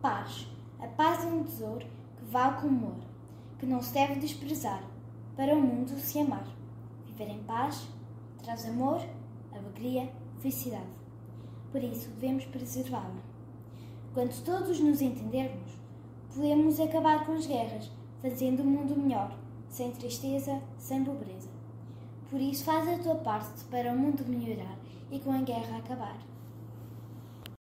Paz. A paz é um tesouro que vale como amor que não se deve desprezar, para o mundo se amar. Viver em paz traz amor, alegria, felicidade. Por isso devemos preservá-la. Quando todos nos entendermos, podemos acabar com as guerras, fazendo o mundo melhor, sem tristeza, sem pobreza. Por isso, faz a tua parte para o mundo melhorar e com a guerra acabar.